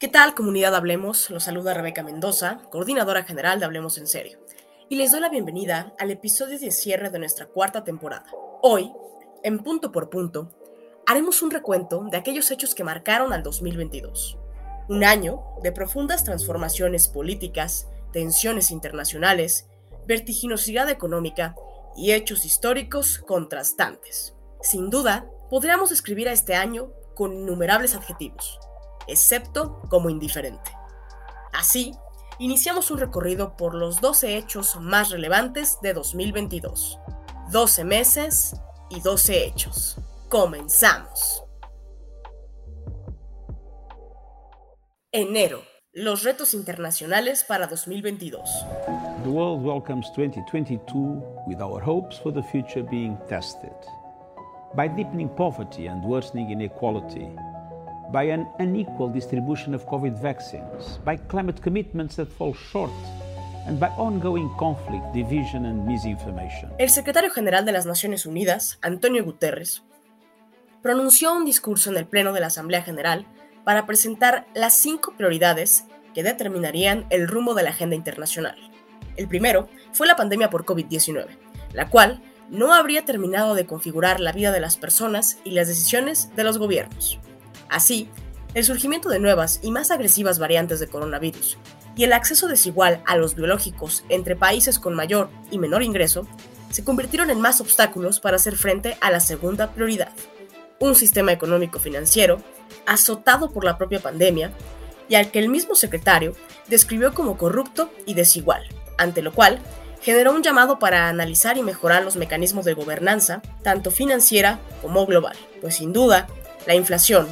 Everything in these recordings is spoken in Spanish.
¿Qué tal comunidad Hablemos? Los saluda Rebeca Mendoza, coordinadora general de Hablemos en Serio, y les doy la bienvenida al episodio de cierre de nuestra cuarta temporada. Hoy, en punto por punto, haremos un recuento de aquellos hechos que marcaron al 2022. Un año de profundas transformaciones políticas, tensiones internacionales, vertiginosidad económica y hechos históricos contrastantes. Sin duda, podríamos describir a este año con innumerables adjetivos excepto como indiferente. Así, iniciamos un recorrido por los 12 hechos más relevantes de 2022. 12 meses y 12 hechos. Comenzamos. Enero. Los retos internacionales para 2022. The world welcomes 2022 with our hopes for the future being tested. By deepening poverty and worsening inequality, by an unequal distribution of COVID vaccines, by climate commitments that fall short, and by ongoing conflict, division, and misinformation. El secretario general de las Naciones Unidas, Antonio Guterres, pronunció un discurso en el Pleno de la Asamblea General para presentar las cinco prioridades que determinarían el rumbo de la agenda internacional. El primero fue la pandemia por COVID-19, la cual no habría terminado de configurar la vida de las personas y las decisiones de los gobiernos. Así, el surgimiento de nuevas y más agresivas variantes de coronavirus y el acceso desigual a los biológicos entre países con mayor y menor ingreso se convirtieron en más obstáculos para hacer frente a la segunda prioridad, un sistema económico financiero azotado por la propia pandemia y al que el mismo secretario describió como corrupto y desigual, ante lo cual generó un llamado para analizar y mejorar los mecanismos de gobernanza, tanto financiera como global, pues sin duda, la inflación,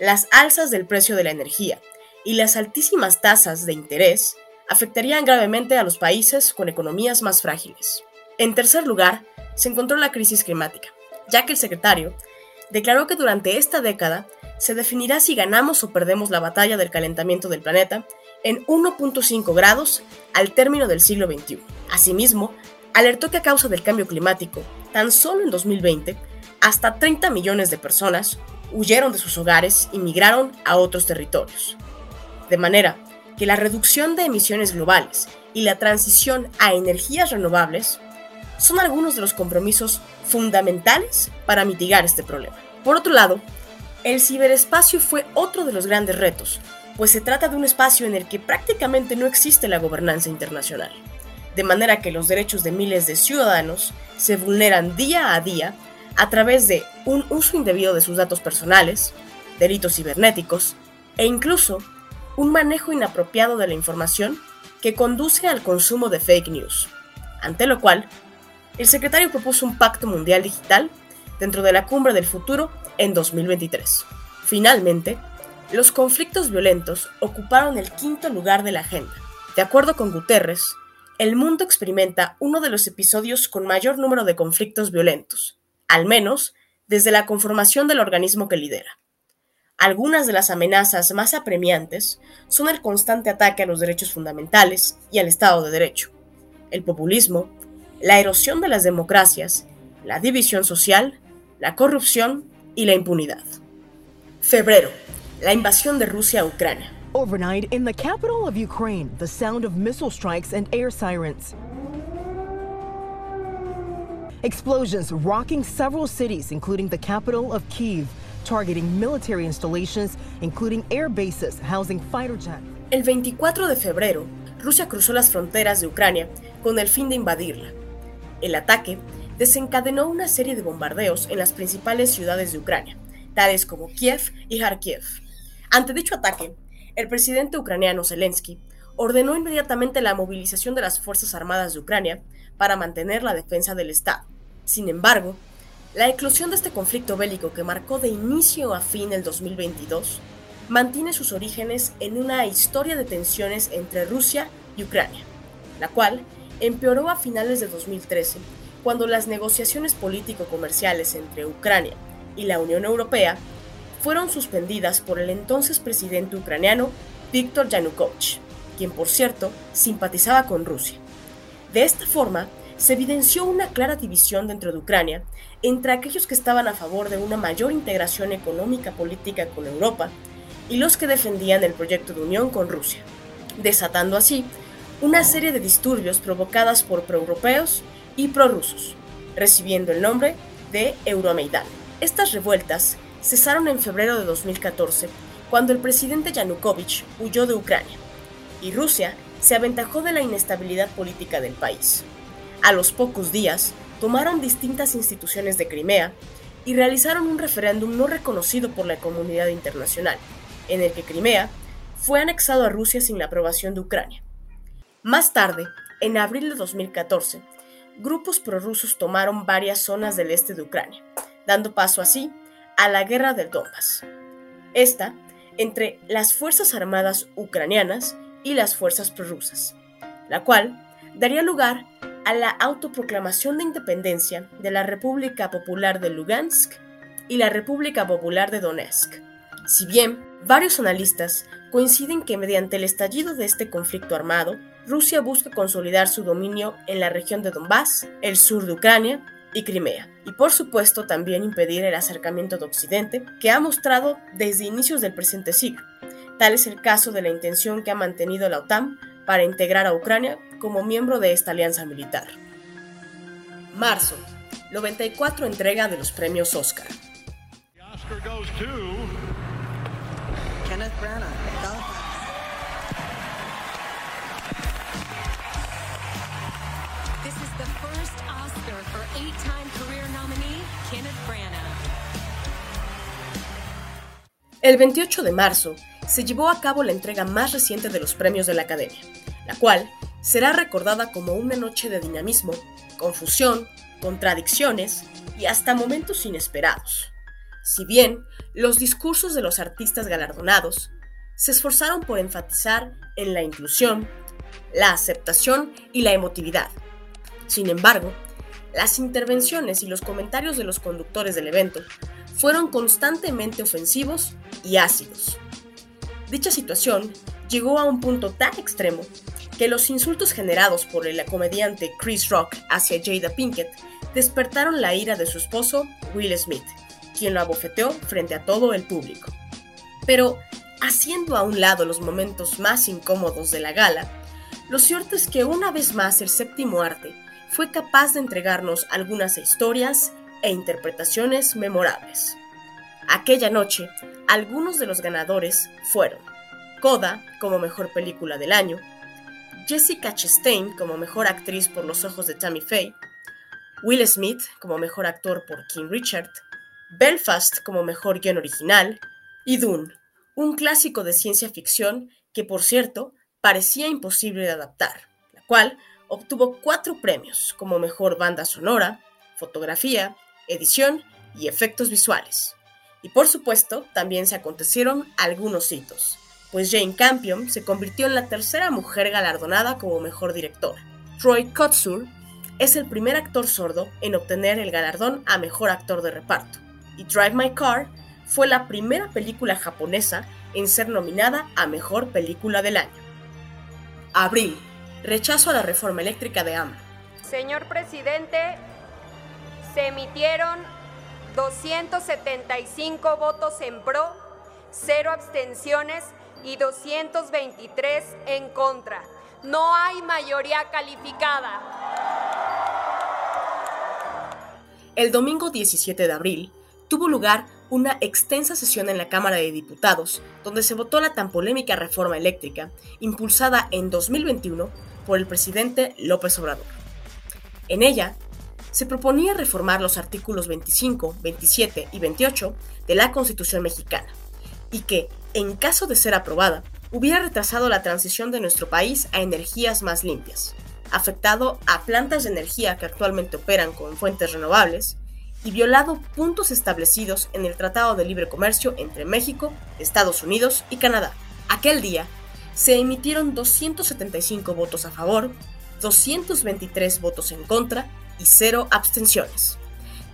las alzas del precio de la energía y las altísimas tasas de interés afectarían gravemente a los países con economías más frágiles. En tercer lugar, se encontró la crisis climática, ya que el secretario declaró que durante esta década se definirá si ganamos o perdemos la batalla del calentamiento del planeta en 1.5 grados al término del siglo XXI. Asimismo, alertó que a causa del cambio climático, tan solo en 2020, hasta 30 millones de personas huyeron de sus hogares y migraron a otros territorios. De manera que la reducción de emisiones globales y la transición a energías renovables son algunos de los compromisos fundamentales para mitigar este problema. Por otro lado, el ciberespacio fue otro de los grandes retos, pues se trata de un espacio en el que prácticamente no existe la gobernanza internacional, de manera que los derechos de miles de ciudadanos se vulneran día a día a través de un uso indebido de sus datos personales, delitos cibernéticos e incluso un manejo inapropiado de la información que conduce al consumo de fake news, ante lo cual el secretario propuso un pacto mundial digital dentro de la cumbre del futuro en 2023. Finalmente, los conflictos violentos ocuparon el quinto lugar de la agenda. De acuerdo con Guterres, el mundo experimenta uno de los episodios con mayor número de conflictos violentos, al menos desde la conformación del organismo que lidera. Algunas de las amenazas más apremiantes son el constante ataque a los derechos fundamentales y al Estado de Derecho, el populismo, la erosión de las democracias, la división social, la corrupción y la impunidad. Febrero, la invasión de Rusia a Ucrania. Overnight, in the capital of Ukraine, the sound of missile strikes and air sirens. Explosions rocking several cities, including the capital of Kiev, targeting military installations, including air bases housing fighter jets. El 24 de febrero, Rusia cruzó las fronteras de Ucrania con el fin de invadirla. El ataque desencadenó una serie de bombardeos en las principales ciudades de Ucrania, tales como Kiev y Kharkiv. Ante dicho ataque, el presidente ucraniano Zelensky ordenó inmediatamente la movilización de las Fuerzas Armadas de Ucrania para mantener la defensa del Estado. Sin embargo, la eclosión de este conflicto bélico que marcó de inicio a fin el 2022 mantiene sus orígenes en una historia de tensiones entre Rusia y Ucrania, la cual empeoró a finales de 2013 cuando las negociaciones político-comerciales entre Ucrania y la Unión Europea fueron suspendidas por el entonces presidente ucraniano Viktor Yanukovych, quien por cierto simpatizaba con Rusia. De esta forma, se evidenció una clara división dentro de Ucrania entre aquellos que estaban a favor de una mayor integración económica política con Europa y los que defendían el proyecto de unión con Rusia, desatando así una serie de disturbios provocadas por proeuropeos y prorrusos, recibiendo el nombre de Euromaidan. Estas revueltas cesaron en febrero de 2014, cuando el presidente Yanukovych huyó de Ucrania, y Rusia se aventajó de la inestabilidad política del país. A los pocos días, tomaron distintas instituciones de Crimea y realizaron un referéndum no reconocido por la comunidad internacional, en el que Crimea fue anexado a Rusia sin la aprobación de Ucrania. Más tarde, en abril de 2014, grupos prorrusos tomaron varias zonas del este de Ucrania, dando paso así a la guerra del Donbass. Esta entre las Fuerzas Armadas ucranianas y las fuerzas prorrusas, la cual daría lugar a la autoproclamación de independencia de la República Popular de Lugansk y la República Popular de Donetsk. Si bien varios analistas coinciden que mediante el estallido de este conflicto armado, Rusia busca consolidar su dominio en la región de Donbass, el sur de Ucrania y Crimea, y por supuesto también impedir el acercamiento de Occidente, que ha mostrado desde inicios del presente siglo. Tal es el caso de la intención que ha mantenido la OTAN para integrar a Ucrania como miembro de esta alianza militar. Marzo, 94 entrega de los premios Oscar. Kenneth Branagh, El 28 de marzo se llevó a cabo la entrega más reciente de los premios de la Academia, la cual será recordada como una noche de dinamismo, confusión, contradicciones y hasta momentos inesperados. Si bien los discursos de los artistas galardonados se esforzaron por enfatizar en la inclusión, la aceptación y la emotividad. Sin embargo, las intervenciones y los comentarios de los conductores del evento fueron constantemente ofensivos y ácidos. Dicha situación llegó a un punto tan extremo que los insultos generados por el comediante Chris Rock hacia Jada Pinkett despertaron la ira de su esposo, Will Smith, quien lo abofeteó frente a todo el público. Pero, haciendo a un lado los momentos más incómodos de la gala, lo cierto es que una vez más el séptimo arte fue capaz de entregarnos algunas historias e interpretaciones memorables. Aquella noche, algunos de los ganadores fueron Coda como mejor película del año, Jessica Chastain como mejor actriz por Los ojos de Tammy Faye, Will Smith como mejor actor por King Richard, Belfast como mejor guion original y Dune, un clásico de ciencia ficción que, por cierto, parecía imposible de adaptar, la cual obtuvo cuatro premios como mejor banda sonora, fotografía, edición y efectos visuales. Y por supuesto, también se acontecieron algunos hitos, pues Jane Campion se convirtió en la tercera mujer galardonada como mejor directora. Troy Kotsur es el primer actor sordo en obtener el galardón a mejor actor de reparto. Y Drive My Car fue la primera película japonesa en ser nominada a mejor película del año. Abril. Rechazo a la reforma eléctrica de AMLO. Señor presidente, se emitieron 275 votos en pro, 0 abstenciones y 223 en contra. No hay mayoría calificada. El domingo 17 de abril tuvo lugar una extensa sesión en la Cámara de Diputados, donde se votó la tan polémica reforma eléctrica, impulsada en 2021 por el presidente López Obrador. En ella, se proponía reformar los artículos 25, 27 y 28 de la Constitución mexicana, y que, en caso de ser aprobada, hubiera retrasado la transición de nuestro país a energías más limpias, afectado a plantas de energía que actualmente operan con fuentes renovables, y violado puntos establecidos en el Tratado de Libre Comercio entre México, Estados Unidos y Canadá. Aquel día, se emitieron 275 votos a favor, 223 votos en contra cero abstenciones.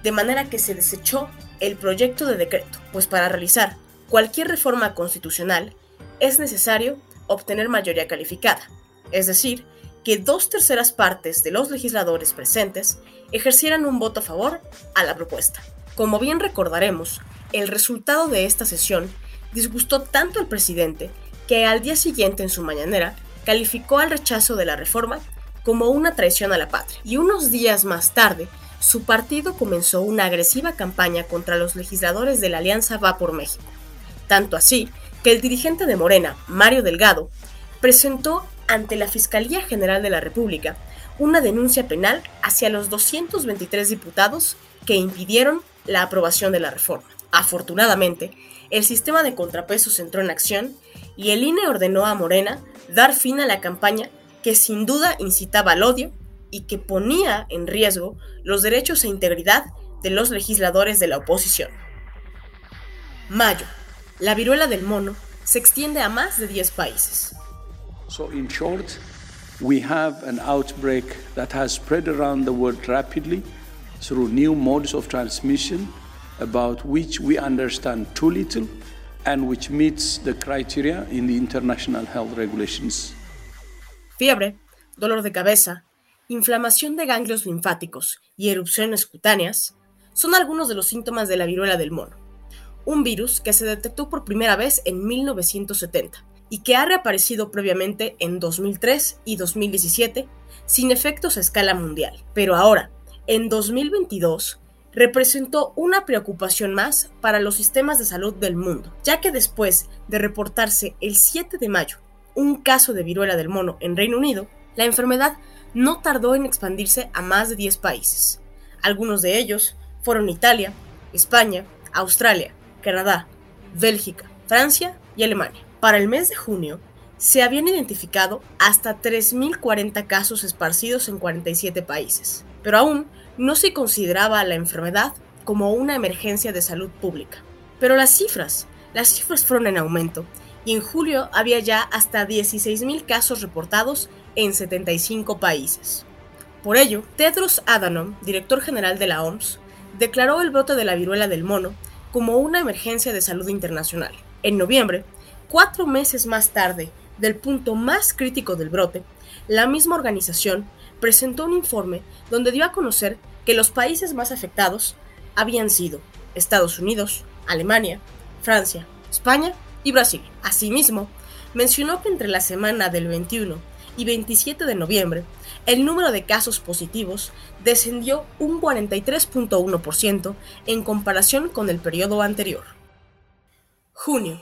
De manera que se desechó el proyecto de decreto, pues para realizar cualquier reforma constitucional es necesario obtener mayoría calificada, es decir, que dos terceras partes de los legisladores presentes ejercieran un voto a favor a la propuesta. Como bien recordaremos, el resultado de esta sesión disgustó tanto al presidente que al día siguiente en su mañanera calificó al rechazo de la reforma como una traición a la patria. Y unos días más tarde, su partido comenzó una agresiva campaña contra los legisladores de la Alianza Va por México. Tanto así que el dirigente de Morena, Mario Delgado, presentó ante la Fiscalía General de la República una denuncia penal hacia los 223 diputados que impidieron la aprobación de la reforma. Afortunadamente, el sistema de contrapesos entró en acción y el INE ordenó a Morena dar fin a la campaña que sin duda incitaba al odio y que ponía en riesgo los derechos e integridad de los legisladores de la oposición. Mayo. La viruela del mono se extiende a más de 10 países. So in short, we have an outbreak that has spread around the world rapidly through new modes of transmission about which we understand too little and which meets the criteria in the international health regulations. Fiebre, dolor de cabeza, inflamación de ganglios linfáticos y erupciones cutáneas son algunos de los síntomas de la viruela del mono, un virus que se detectó por primera vez en 1970 y que ha reaparecido previamente en 2003 y 2017 sin efectos a escala mundial. Pero ahora, en 2022, representó una preocupación más para los sistemas de salud del mundo, ya que después de reportarse el 7 de mayo un caso de viruela del mono en Reino Unido, la enfermedad no tardó en expandirse a más de 10 países. Algunos de ellos fueron Italia, España, Australia, Canadá, Bélgica, Francia y Alemania. Para el mes de junio, se habían identificado hasta 3.040 casos esparcidos en 47 países, pero aún no se consideraba la enfermedad como una emergencia de salud pública. Pero las cifras, las cifras fueron en aumento y en julio había ya hasta 16.000 casos reportados en 75 países. Por ello, Tedros Adhanom, director general de la OMS, declaró el brote de la viruela del mono como una emergencia de salud internacional. En noviembre, cuatro meses más tarde del punto más crítico del brote, la misma organización presentó un informe donde dio a conocer que los países más afectados habían sido Estados Unidos, Alemania, Francia, España y Brasil. Asimismo, mencionó que entre la semana del 21 y 27 de noviembre, el número de casos positivos descendió un 43.1% en comparación con el periodo anterior. Junio.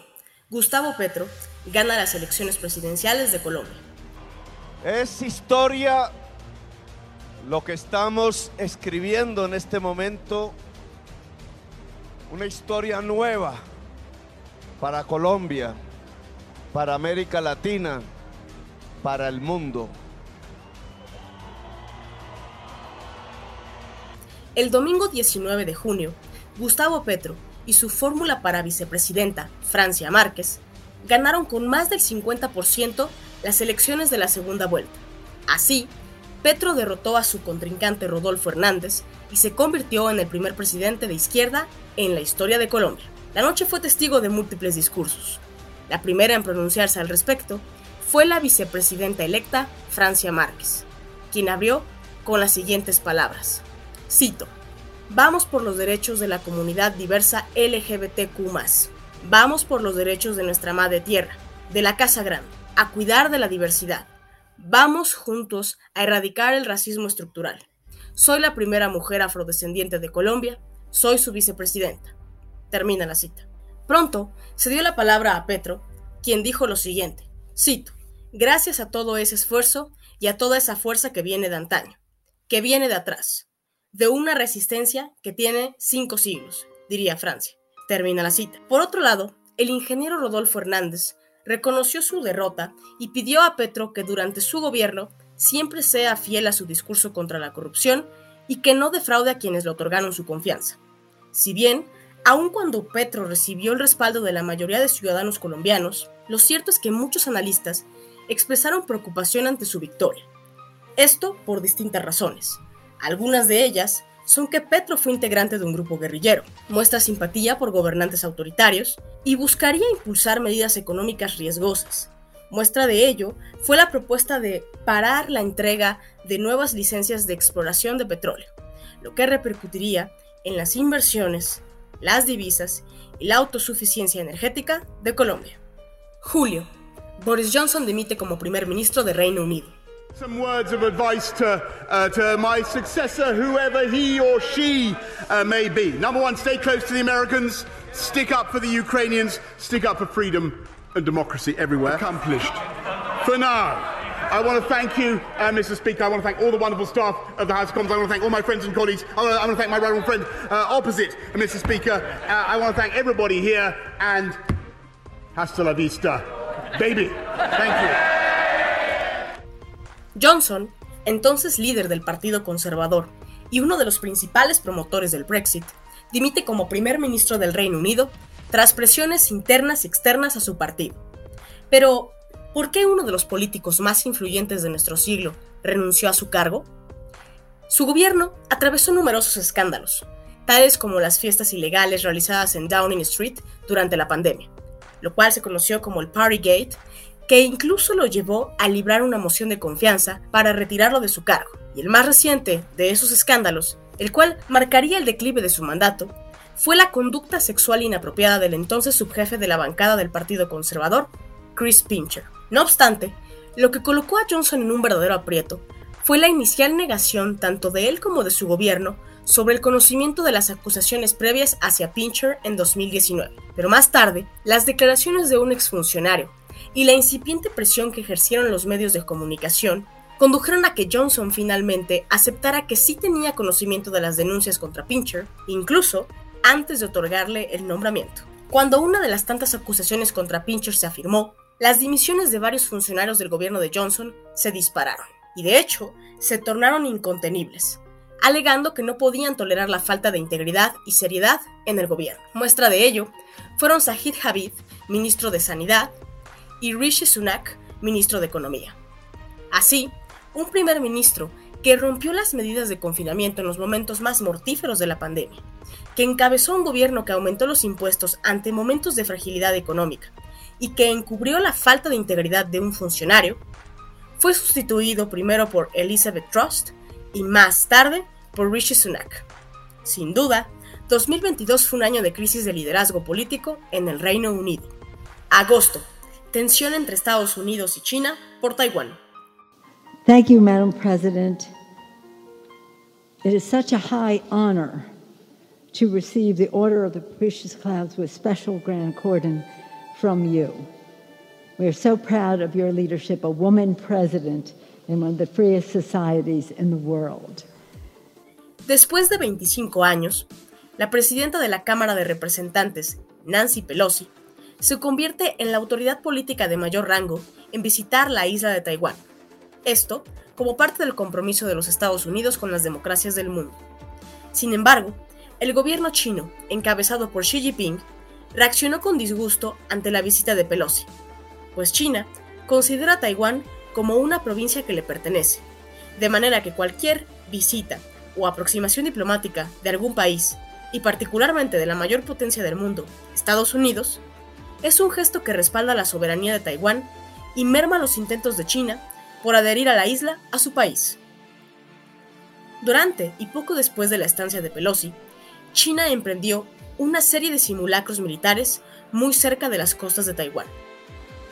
Gustavo Petro gana las elecciones presidenciales de Colombia. Es historia lo que estamos escribiendo en este momento, una historia nueva para Colombia, para América Latina, para el mundo. El domingo 19 de junio, Gustavo Petro y su fórmula para vicepresidenta, Francia Márquez, ganaron con más del 50% las elecciones de la segunda vuelta. Así, Petro derrotó a su contrincante Rodolfo Hernández y se convirtió en el primer presidente de izquierda en la historia de Colombia. La noche fue testigo de múltiples discursos. La primera en pronunciarse al respecto fue la vicepresidenta electa Francia Márquez, quien abrió con las siguientes palabras. Cito, Vamos por los derechos de la comunidad diversa LGBTQ. Vamos por los derechos de nuestra madre tierra, de la Casa Grande, a cuidar de la diversidad. Vamos juntos a erradicar el racismo estructural. Soy la primera mujer afrodescendiente de Colombia, soy su vicepresidenta. Termina la cita. Pronto se dio la palabra a Petro, quien dijo lo siguiente, cito, gracias a todo ese esfuerzo y a toda esa fuerza que viene de antaño, que viene de atrás, de una resistencia que tiene cinco siglos, diría Francia. Termina la cita. Por otro lado, el ingeniero Rodolfo Hernández reconoció su derrota y pidió a Petro que durante su gobierno siempre sea fiel a su discurso contra la corrupción y que no defraude a quienes le otorgaron su confianza. Si bien Aun cuando Petro recibió el respaldo de la mayoría de ciudadanos colombianos, lo cierto es que muchos analistas expresaron preocupación ante su victoria. Esto por distintas razones. Algunas de ellas son que Petro fue integrante de un grupo guerrillero, muestra simpatía por gobernantes autoritarios y buscaría impulsar medidas económicas riesgosas. Muestra de ello fue la propuesta de parar la entrega de nuevas licencias de exploración de petróleo, lo que repercutiría en las inversiones las divisas y la autosuficiencia energética de Colombia. Julio. Boris Johnson dimite como primer ministro de Reino Unido. Some words of advice to, uh, to my successor, whoever he or she uh, may be. Number one, stay close to the Americans, stick up for the Ukrainians, stick up for freedom and democracy everywhere. Accomplished. For now. I want to thank you, uh, Mr. Speaker. I want to thank all the wonderful staff of the House of Commons. I want to thank all my friends and colleagues. I want to, thank my right friend uh, opposite, Mr. Speaker. Uh, I want to thank everybody here and hasta la vista, baby. Thank you. Johnson, entonces líder del Partido Conservador y uno de los principales promotores del Brexit, dimite como primer ministro del Reino Unido tras presiones internas y externas a su partido. Pero, ¿por qué uno de los políticos más influyentes de nuestro siglo renunció a su cargo? Su gobierno atravesó numerosos escándalos, tales como las fiestas ilegales realizadas en Downing Street durante la pandemia, lo cual se conoció como el Partygate que incluso lo llevó a librar una moción de confianza para retirarlo de su cargo. Y el más reciente de esos escándalos, el cual marcaría el declive de su mandato, fue la conducta sexual inapropiada del entonces subjefe de la bancada del Partido Conservador, Chris Pincher. No obstante, lo que colocó a Johnson en un verdadero aprieto fue la inicial negación tanto de él como de su gobierno sobre el conocimiento de las acusaciones previas hacia Pincher en 2019. Pero más tarde, las declaraciones de un exfuncionario, y la incipiente presión que ejercieron los medios de comunicación condujeron a que Johnson finalmente aceptara que sí tenía conocimiento de las denuncias contra Pincher, incluso antes de otorgarle el nombramiento. Cuando una de las tantas acusaciones contra Pincher se afirmó, las dimisiones de varios funcionarios del gobierno de Johnson se dispararon, y de hecho se tornaron incontenibles, alegando que no podían tolerar la falta de integridad y seriedad en el gobierno. Muestra de ello fueron Sahid Habib, ministro de Sanidad, y Rishi Sunak, ministro de Economía. Así, un primer ministro que rompió las medidas de confinamiento en los momentos más mortíferos de la pandemia, que encabezó un gobierno que aumentó los impuestos ante momentos de fragilidad económica y que encubrió la falta de integridad de un funcionario, fue sustituido primero por Elizabeth Trust y más tarde por Rishi Sunak. Sin duda, 2022 fue un año de crisis de liderazgo político en el Reino Unido. Agosto tensión entre Estados Unidos y China por Taiwán. Thank you, Madam President. It is such a high honor to receive the Order of the Propitious Clouds with special grand cordon from you. We are so proud of your leadership, a woman president in one of the freest societies in the world. Después de 25 años, la presidenta de la Cámara de Representantes, Nancy Pelosi, se convierte en la autoridad política de mayor rango en visitar la isla de Taiwán. Esto como parte del compromiso de los Estados Unidos con las democracias del mundo. Sin embargo, el gobierno chino, encabezado por Xi Jinping, reaccionó con disgusto ante la visita de Pelosi, pues China considera a Taiwán como una provincia que le pertenece, de manera que cualquier visita o aproximación diplomática de algún país, y particularmente de la mayor potencia del mundo, Estados Unidos, es un gesto que respalda la soberanía de Taiwán y merma los intentos de China por adherir a la isla a su país. Durante y poco después de la estancia de Pelosi, China emprendió una serie de simulacros militares muy cerca de las costas de Taiwán,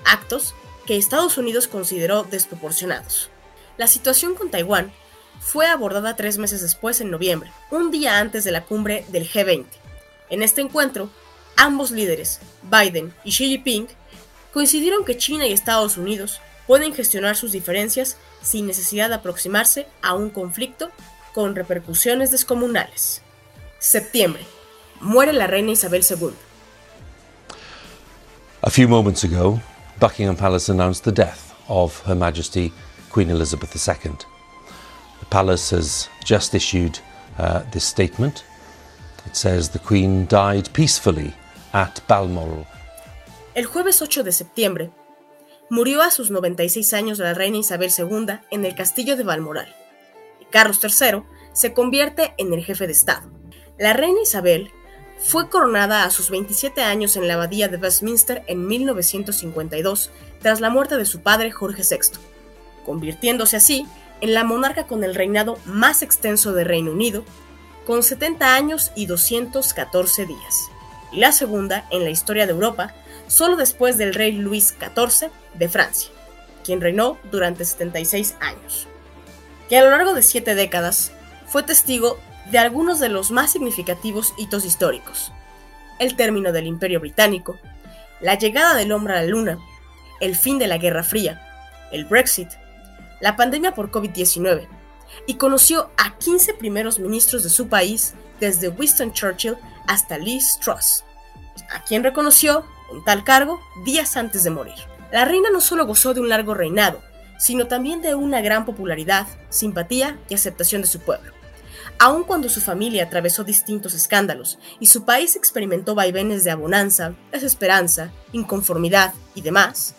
actos que Estados Unidos consideró desproporcionados. La situación con Taiwán fue abordada tres meses después, en noviembre, un día antes de la cumbre del G20. En este encuentro, Ambos líderes, Biden y Xi Jinping, coincidieron que China y Estados Unidos pueden gestionar sus diferencias sin necesidad de aproximarse a un conflicto con repercusiones descomunales. Septiembre. Muere la reina Isabel II. A few moments ago, Buckingham Palace announced the death of Her Majesty Queen Elizabeth II. The palace has just issued uh, this statement. It says the Queen died peacefully Balmoral. El jueves 8 de septiembre, murió a sus 96 años la reina Isabel II en el castillo de Balmoral. Carlos III se convierte en el jefe de Estado. La reina Isabel fue coronada a sus 27 años en la abadía de Westminster en 1952 tras la muerte de su padre Jorge VI, convirtiéndose así en la monarca con el reinado más extenso de Reino Unido con 70 años y 214 días, y la segunda en la historia de Europa, solo después del rey Luis XIV de Francia, quien reinó durante 76 años, que a lo largo de siete décadas fue testigo de algunos de los más significativos hitos históricos, el término del Imperio Británico, la llegada del hombre a la Luna, el fin de la Guerra Fría, el Brexit, la pandemia por COVID-19, y conoció a 15 primeros ministros de su país, desde Winston Churchill hasta Liz Truss, a quien reconoció en tal cargo días antes de morir. La reina no solo gozó de un largo reinado, sino también de una gran popularidad, simpatía y aceptación de su pueblo. Aun cuando su familia atravesó distintos escándalos y su país experimentó vaivenes de abonanza, desesperanza, inconformidad y demás,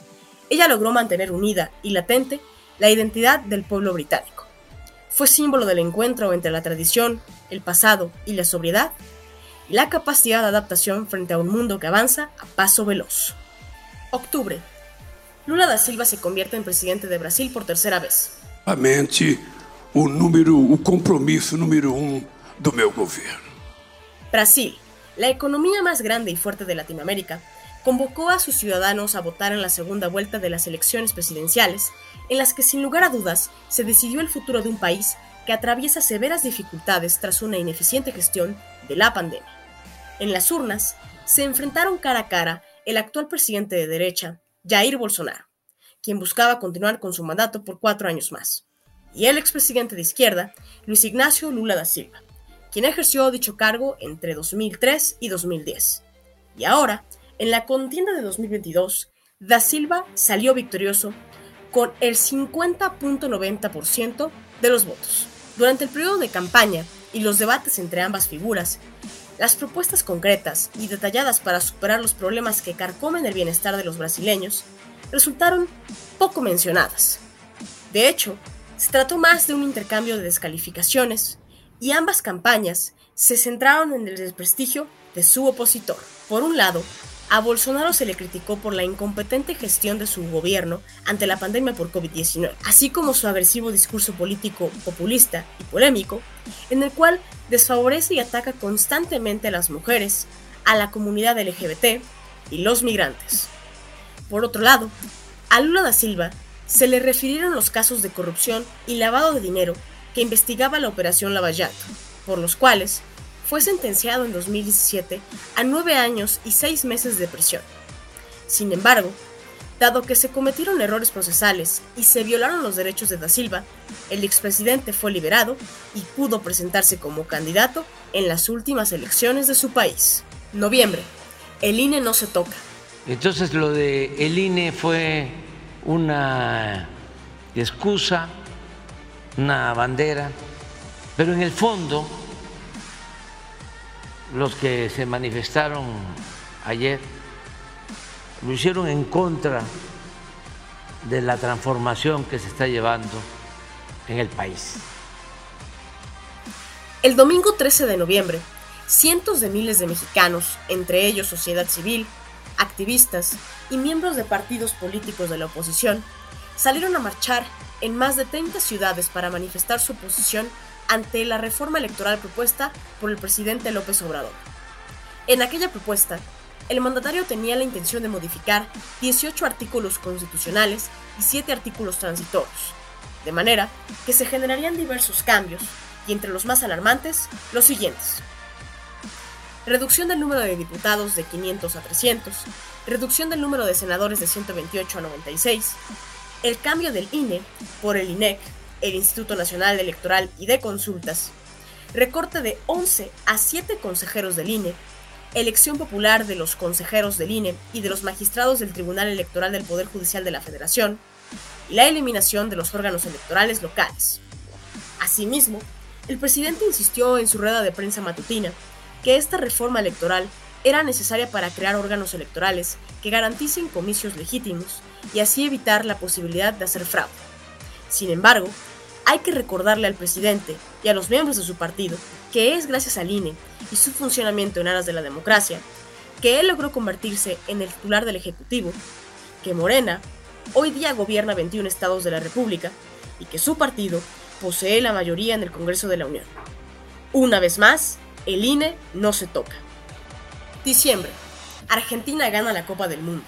ella logró mantener unida y latente la identidad del pueblo británico. Fue símbolo del encuentro entre la tradición, el pasado y la sobriedad, y la capacidad de adaptación frente a un mundo que avanza a paso veloz. Octubre. Lula da Silva se convierte en presidente de Brasil por tercera vez. O número, número um do meu governo. Brasil, la economía más grande y fuerte de Latinoamérica, convocó a sus ciudadanos a votar en la segunda vuelta de las elecciones presidenciales, en las que sin lugar a dudas se decidió el futuro de un país que atraviesa severas dificultades tras una ineficiente gestión de la pandemia. En las urnas se enfrentaron cara a cara el actual presidente de derecha, Jair Bolsonaro, quien buscaba continuar con su mandato por cuatro años más, y el expresidente de izquierda, Luis Ignacio Lula da Silva, quien ejerció dicho cargo entre 2003 y 2010. Y ahora en la contienda de 2022, Da Silva salió victorioso con el 50.90% de los votos. Durante el periodo de campaña y los debates entre ambas figuras, las propuestas concretas y detalladas para superar los problemas que carcomen el bienestar de los brasileños resultaron poco mencionadas. De hecho, se trató más de un intercambio de descalificaciones y ambas campañas se centraron en el desprestigio de su opositor. Por un lado, a Bolsonaro se le criticó por la incompetente gestión de su gobierno ante la pandemia por COVID-19, así como su agresivo discurso político populista y polémico, en el cual desfavorece y ataca constantemente a las mujeres, a la comunidad LGBT y los migrantes. Por otro lado, a Lula da Silva se le refirieron los casos de corrupción y lavado de dinero que investigaba la Operación Lavallato, por los cuales fue sentenciado en 2017 a nueve años y seis meses de prisión. Sin embargo, dado que se cometieron errores procesales y se violaron los derechos de Da Silva, el expresidente fue liberado y pudo presentarse como candidato en las últimas elecciones de su país. Noviembre. El INE no se toca. Entonces lo de el INE fue una excusa, una bandera, pero en el fondo los que se manifestaron ayer lo hicieron en contra de la transformación que se está llevando en el país. El domingo 13 de noviembre, cientos de miles de mexicanos, entre ellos sociedad civil, activistas y miembros de partidos políticos de la oposición, salieron a marchar en más de 30 ciudades para manifestar su oposición ante la reforma electoral propuesta por el presidente López Obrador. En aquella propuesta, el mandatario tenía la intención de modificar 18 artículos constitucionales y 7 artículos transitorios, de manera que se generarían diversos cambios, y entre los más alarmantes, los siguientes. Reducción del número de diputados de 500 a 300, reducción del número de senadores de 128 a 96, el cambio del INE por el INEC el Instituto Nacional Electoral y de Consultas, recorte de 11 a 7 consejeros del INE, elección popular de los consejeros del INE y de los magistrados del Tribunal Electoral del Poder Judicial de la Federación, y la eliminación de los órganos electorales locales. Asimismo, el presidente insistió en su rueda de prensa matutina que esta reforma electoral era necesaria para crear órganos electorales que garanticen comicios legítimos y así evitar la posibilidad de hacer fraude. Sin embargo, hay que recordarle al presidente y a los miembros de su partido que es gracias al INE y su funcionamiento en aras de la democracia que él logró convertirse en el titular del Ejecutivo, que Morena hoy día gobierna 21 estados de la República y que su partido posee la mayoría en el Congreso de la Unión. Una vez más, el INE no se toca. Diciembre. Argentina gana la Copa del Mundo.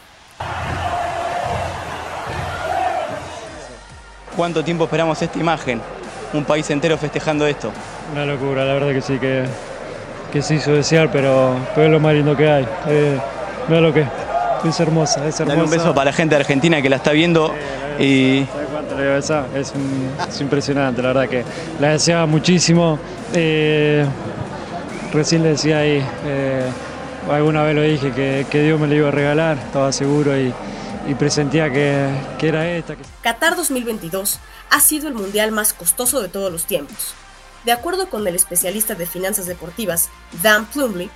¿Cuánto tiempo esperamos esta imagen? Un país entero festejando esto. Una locura, la verdad que sí, que, que se hizo desear, pero, pero es lo más lindo que hay. Eh, mira lo que es hermosa, es hermosa. Dale un beso para la gente de Argentina que la está viendo y... Es, es, es, impresionante, la verdad que la deseaba muchísimo. Eh, recién le decía ahí, eh, alguna vez lo dije, que, que, Dios me la iba a regalar, estaba seguro y, y presentía que, que, era esta. Qatar 2022 ha sido el mundial más costoso de todos los tiempos. De acuerdo con el especialista de finanzas deportivas, Dan Plumley,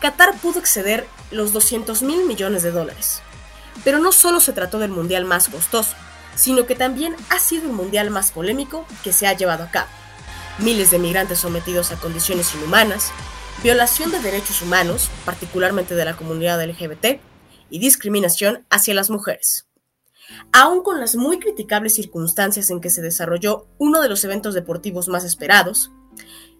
Qatar pudo exceder los 200 mil millones de dólares. Pero no solo se trató del mundial más costoso, sino que también ha sido el mundial más polémico que se ha llevado a cabo. Miles de migrantes sometidos a condiciones inhumanas, violación de derechos humanos, particularmente de la comunidad LGBT, y discriminación hacia las mujeres. Aún con las muy criticables circunstancias en que se desarrolló uno de los eventos deportivos más esperados,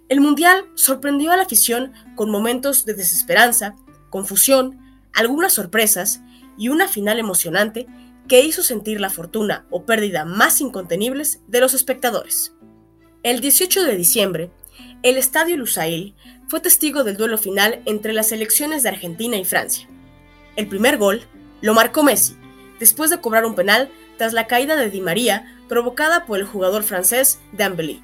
el Mundial sorprendió a la afición con momentos de desesperanza, confusión, algunas sorpresas y una final emocionante que hizo sentir la fortuna o pérdida más incontenibles de los espectadores. El 18 de diciembre, el Estadio Lusail fue testigo del duelo final entre las selecciones de Argentina y Francia. El primer gol lo marcó Messi, después de cobrar un penal tras la caída de Di María provocada por el jugador francés Dembélé.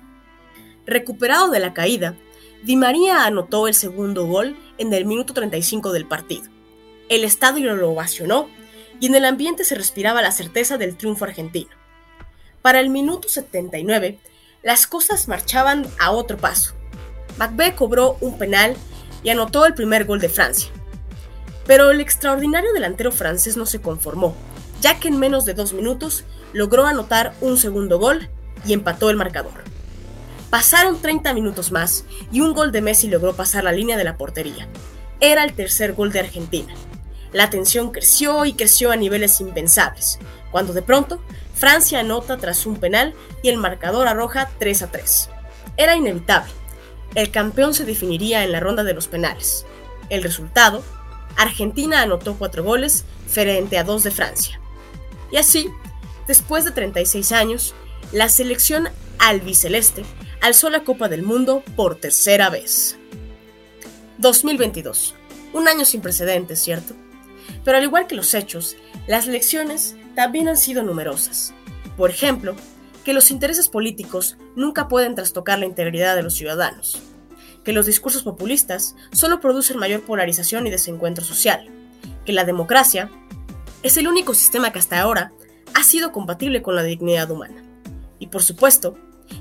Recuperado de la caída, Di María anotó el segundo gol en el minuto 35 del partido. El estadio lo ovacionó y en el ambiente se respiraba la certeza del triunfo argentino. Para el minuto 79, las cosas marchaban a otro paso. Macbeth cobró un penal y anotó el primer gol de Francia. Pero el extraordinario delantero francés no se conformó, ya que en menos de dos minutos logró anotar un segundo gol y empató el marcador. Pasaron 30 minutos más y un gol de Messi logró pasar la línea de la portería. Era el tercer gol de Argentina. La tensión creció y creció a niveles impensables, cuando de pronto Francia anota tras un penal y el marcador arroja 3 a 3. Era inevitable. El campeón se definiría en la ronda de los penales. El resultado, Argentina anotó 4 goles frente a 2 de Francia. Y así, después de 36 años, la selección albiceleste alzó la Copa del Mundo por tercera vez. 2022. Un año sin precedentes, ¿cierto? Pero al igual que los hechos, las lecciones también han sido numerosas. Por ejemplo, que los intereses políticos nunca pueden trastocar la integridad de los ciudadanos, que los discursos populistas solo producen mayor polarización y desencuentro social, que la democracia es el único sistema que hasta ahora ha sido compatible con la dignidad humana, y por supuesto,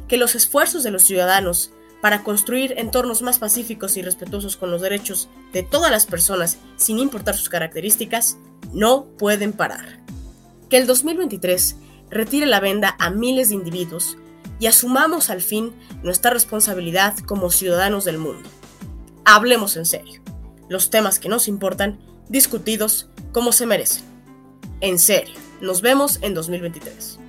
que los esfuerzos de los ciudadanos para construir entornos más pacíficos y respetuosos con los derechos de todas las personas, sin importar sus características, no pueden parar. Que el 2023 retire la venda a miles de individuos y asumamos al fin nuestra responsabilidad como ciudadanos del mundo. Hablemos en serio. Los temas que nos importan, discutidos como se merecen. En serio, nos vemos en 2023.